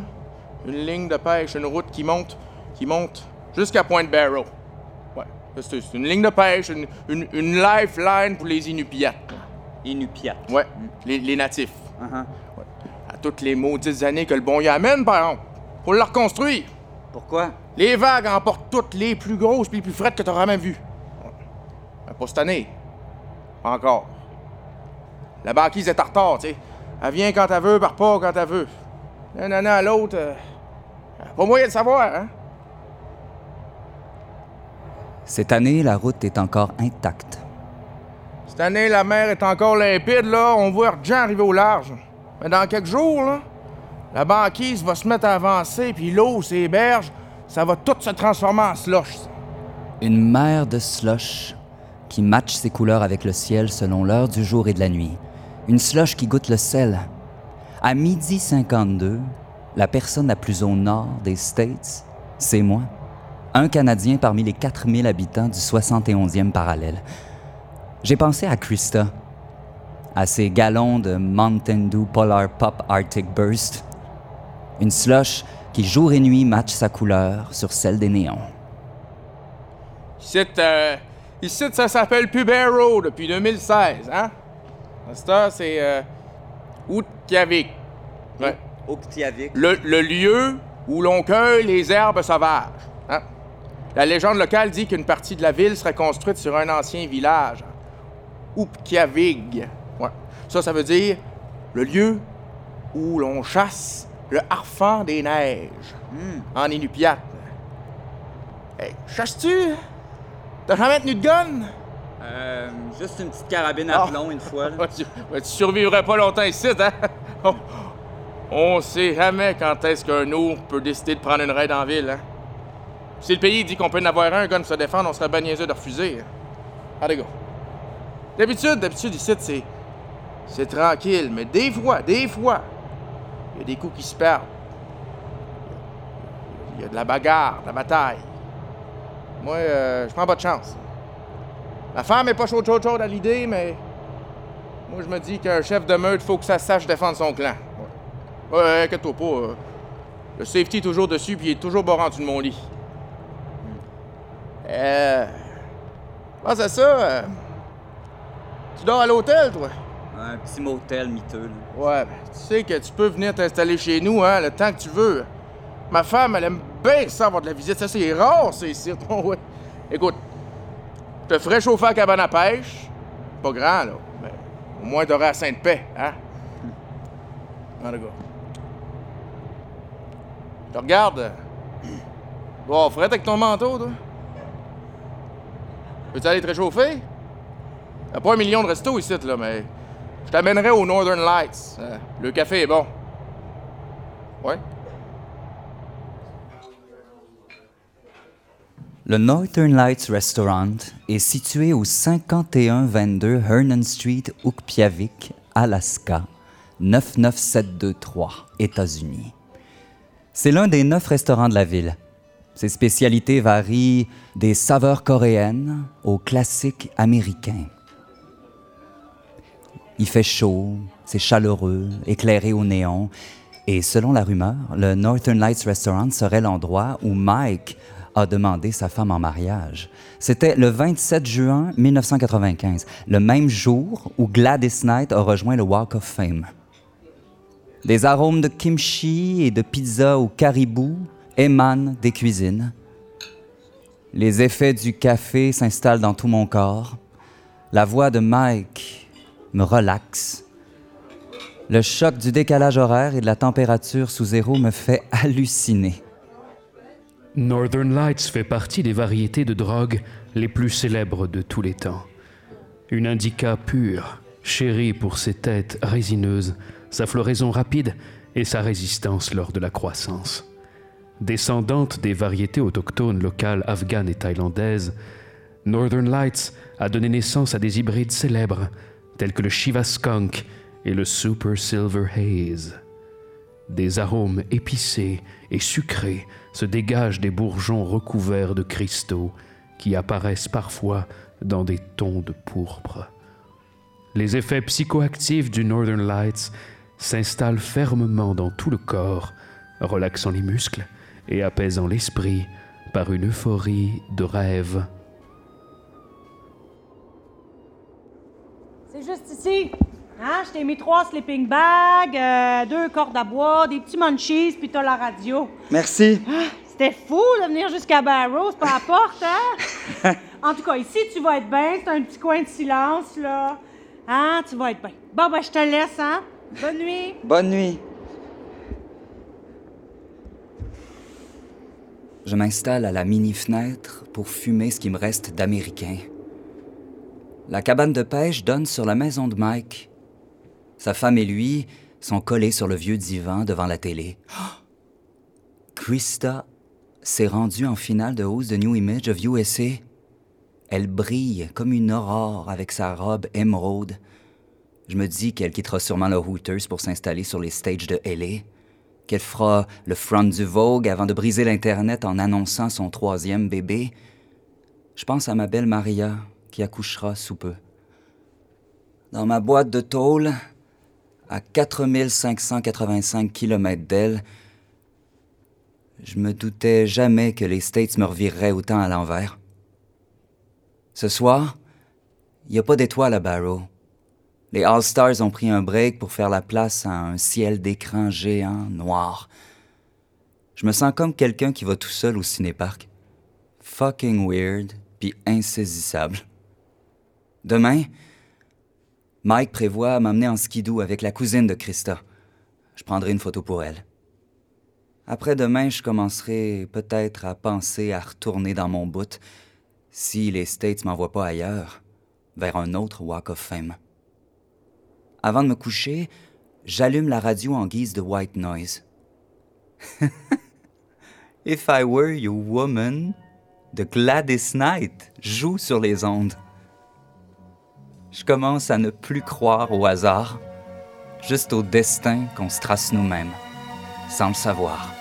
une ligne de pêche, une route qui monte, qui monte jusqu'à Point Barrow. Ouais. C'est une ligne de pêche, une, une, une lifeline pour les Inupiats. Inupiat. Ouais, les, les natifs. Uh-huh. Ouais. À toutes les maudites années que le bon y amène, par exemple. Pour le reconstruire. Pourquoi? Les vagues emportent toutes les plus grosses puis les plus frettes que t'auras jamais vues. Mais pas cette année. Pas encore. La banquise est en retard, tu sais. Elle vient quand elle veut, part pas quand elle veut. D'un année à l'autre, euh, pas moyen de savoir, hein? Cette année, la route est encore intacte. Cette année, la mer est encore limpide, là. On voit Argent arriver au large. Mais dans quelques jours, là, la banquise va se mettre à avancer, puis l'eau, ces berges, ça va tout se transformer en slush. Une mer de slush qui matche ses couleurs avec le ciel selon l'heure du jour et de la nuit. Une slush qui goûte le sel. À midi 52, la personne la plus au nord des States, c'est moi. Un Canadien parmi les 4000 habitants du 71e parallèle. J'ai pensé à Krista, à ses galons de Mountain Dew Polar Pop Arctic Burst. Une slush qui jour et nuit matche sa couleur sur celle des néons. Ici, euh, ici, ça s'appelle Pubero depuis 2016, hein? C'est euh, Outkiavik. Ouais. Ouktiavik. Le, le lieu où l'on cueille les herbes sauvages. hein? La légende locale dit qu'une partie de la ville serait construite sur un ancien village. Upkiavig. Ouais. Ça, ça veut dire le lieu où l'on chasse le harfang des neiges. En Inupiat. Hey, chasses-tu? T'as jamais tenu de gun? Euh, juste une petite carabine à plomb une fois. là. Tu, survivrais pas longtemps ici, hein? On, on sait jamais quand est-ce qu'un ours peut décider de prendre une raid en ville, hein? Si le pays dit qu'on peut en avoir un, un gun pour se défendre, on serait bien niaiseux de refuser. Allez, go. D'habitude, d'habitude, ici, c'est. C'est tranquille, mais des fois, des fois, il y a des coups qui se perdent. Il y a de la bagarre, de la bataille. Moi, euh, je prends pas de chance. Ma femme est pas chaude, chaude, chaude à l'idée, mais. Moi, je me dis qu'un chef de meute, faut que ça sache défendre son clan. Ouais, ouais inquiète-toi pas. euh, le safety est toujours dessus, puis il est toujours bas rendu de mon lit. Euh. Pense à ça. euh, Tu dors à l'hôtel, toi? Un petit motel miteux. là. Ouais, ben, tu sais que tu peux venir t'installer chez nous, hein, le temps que tu veux. Ma femme, elle aime bien ça avoir de la visite. Ça, c'est rare, c'est ici. Ouais. Écoute, je te ferai chauffer à la cabane à pêche. Pas grand, là. Mais au moins, t'auras la Sainte-Paix, hein? En tout cas. Je regarde. Bon, frette avec ton manteau, toi? Veux-tu aller te réchauffer? Y'a pas un million de restos ici, là, mais je t'amènerai au Northern Lights. Euh, le café est bon. Ouais? Le Northern Lights Restaurant est situé au 5122 Hernan Street, Ukpiavik, Alaska, 99723, États-Unis. C'est l'un des neuf restaurants de la ville. Ses spécialités varient des saveurs coréennes aux classiques américains. Il fait chaud, c'est chaleureux, éclairé au néon, et selon la rumeur, le Northern Lights Restaurant serait l'endroit où Mike a demandé sa femme en mariage. C'était le 27 juin 1995, le même jour où Gladys Knight a rejoint le Walk of Fame. Des arômes de kimchi et de pizza au caribou émanent des cuisines. Les effets du café s'installent dans tout mon corps. La voix de Mike me relaxe. Le choc du décalage horaire et de la température sous zéro me fait halluciner. Northern Lights fait partie des variétés de drogue les plus célèbres de tous les temps. Une indica pure, chérie pour ses têtes résineuses, sa floraison rapide et sa résistance lors de la croissance. Descendante des variétés autochtones locales afghanes et thaïlandaises, Northern Lights a donné naissance à des hybrides célèbres tels que le Shiva Skunk et le Super Silver Haze. Des arômes épicés et sucrés se dégagent des bourgeons recouverts de cristaux qui apparaissent parfois dans des tons de pourpre. Les effets psychoactifs du Northern Lights s'installent fermement dans tout le corps, relaxant les muscles et apaisant l'esprit par une euphorie de rêve. Ici. Hein? Je t'ai mis trois sleeping bags, euh, deux cordes à bois, des petits munchies, puis t'as la radio. Merci. Ah, C'était fou de venir jusqu'à Barrow, c'est pas la porte, hein? en tout cas, ici, tu vas être bien. C'est un petit coin de silence, là. Hein? Tu vas être bien. Bon, ben, je te laisse, hein? Bonne nuit. Bonne nuit. Je m'installe à la mini-fenêtre pour fumer ce qui me reste d'américain. La cabane de pêche donne sur la maison de Mike. Sa femme et lui sont collés sur le vieux divan devant la télé. Krista s'est rendue en finale de hausse de New Image of USA. Elle brille comme une aurore avec sa robe émeraude. Je me dis qu'elle quittera sûrement le Hooters pour s'installer sur les stages de LA, qu'elle fera le front du Vogue avant de briser l'Internet en annonçant son troisième bébé. Je pense à ma belle Maria, qui accouchera sous peu. Dans ma boîte de tôle, à 4585 km d'elle, je me doutais jamais que les States me revireraient autant à l'envers. Ce soir, il n'y a pas d'étoiles à Barrow. Les All-Stars ont pris un break pour faire la place à un ciel d'écran géant noir. Je me sens comme quelqu'un qui va tout seul au cinéparc. Fucking weird, puis insaisissable. Demain, Mike prévoit m'emmener en skidoo avec la cousine de Krista. Je prendrai une photo pour elle. Après-demain, je commencerai peut-être à penser à retourner dans mon bout si les States m'envoient pas ailleurs, vers un autre Walk of Fame. Avant de me coucher, j'allume la radio en guise de white noise. If I Were Your Woman de Gladys Knight joue sur les ondes. Je commence à ne plus croire au hasard, juste au destin qu'on se trace nous-mêmes, sans le savoir.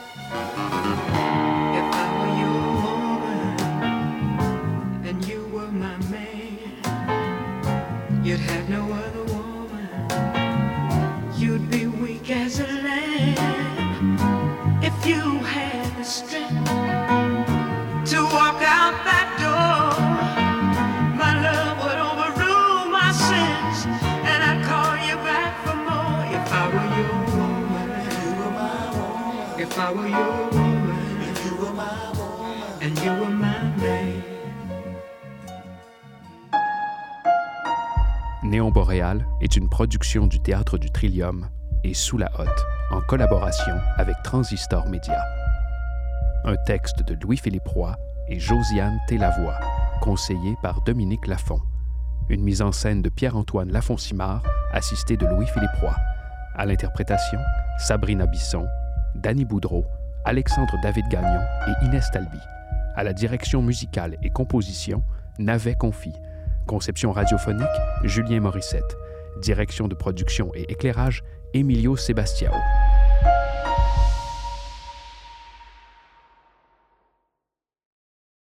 Néon Boréal est une production du Théâtre du Trillium et Sous la Hotte, en collaboration avec Transistor Média. Un texte de Louis-Philippe Roy et Josiane Tellavoie, conseillé par Dominique Lafont. Une mise en scène de Pierre-Antoine Lafont-Simard, assisté de Louis-Philippe Roy. À l'interprétation, Sabrina Bisson Danny Boudreau, Alexandre David Gagnon et Inès Talby. À la direction musicale et composition, Navet Confi. Conception radiophonique, Julien Morissette. Direction de production et éclairage, Emilio Sebastiao.